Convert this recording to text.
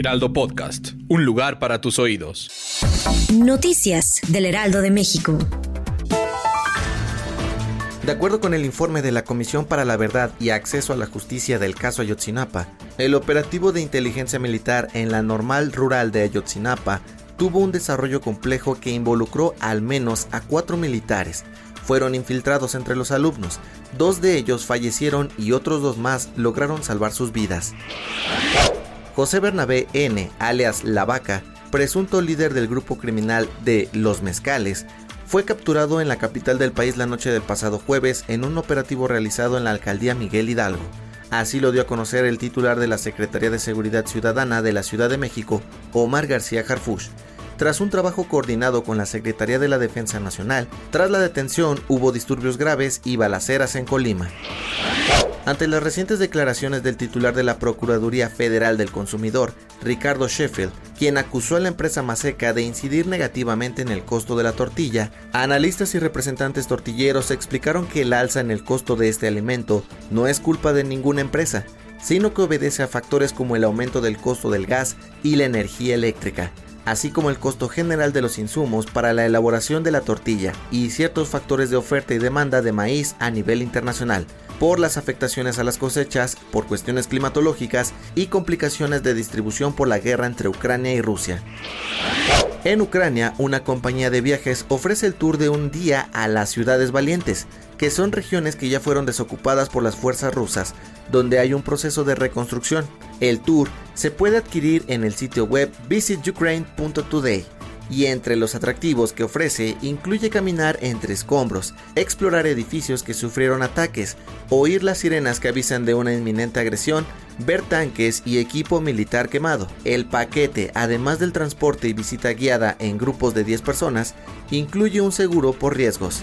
Heraldo Podcast, un lugar para tus oídos. Noticias del Heraldo de México. De acuerdo con el informe de la Comisión para la Verdad y Acceso a la Justicia del caso Ayotzinapa, el operativo de inteligencia militar en la normal rural de Ayotzinapa tuvo un desarrollo complejo que involucró al menos a cuatro militares. Fueron infiltrados entre los alumnos, dos de ellos fallecieron y otros dos más lograron salvar sus vidas. José Bernabé N., alias La Vaca, presunto líder del grupo criminal de Los Mezcales, fue capturado en la capital del país la noche del pasado jueves en un operativo realizado en la alcaldía Miguel Hidalgo. Así lo dio a conocer el titular de la Secretaría de Seguridad Ciudadana de la Ciudad de México, Omar García Harfush. Tras un trabajo coordinado con la Secretaría de la Defensa Nacional, tras la detención hubo disturbios graves y balaceras en Colima. Ante las recientes declaraciones del titular de la Procuraduría Federal del Consumidor, Ricardo Sheffield, quien acusó a la empresa Maseca de incidir negativamente en el costo de la tortilla, analistas y representantes tortilleros explicaron que el alza en el costo de este alimento no es culpa de ninguna empresa, sino que obedece a factores como el aumento del costo del gas y la energía eléctrica, así como el costo general de los insumos para la elaboración de la tortilla y ciertos factores de oferta y demanda de maíz a nivel internacional, por las afectaciones a las cosechas, por cuestiones climatológicas y complicaciones de distribución por la guerra entre Ucrania y Rusia. En Ucrania, una compañía de viajes ofrece el tour de un día a las ciudades valientes, que son regiones que ya fueron desocupadas por las fuerzas rusas, donde hay un proceso de reconstrucción. El tour se puede adquirir en el sitio web visitukraine.today y entre los atractivos que ofrece incluye caminar entre escombros, explorar edificios que sufrieron ataques, oír las sirenas que avisan de una inminente agresión, ver tanques y equipo militar quemado. El paquete, además del transporte y visita guiada en grupos de 10 personas, incluye un seguro por riesgos.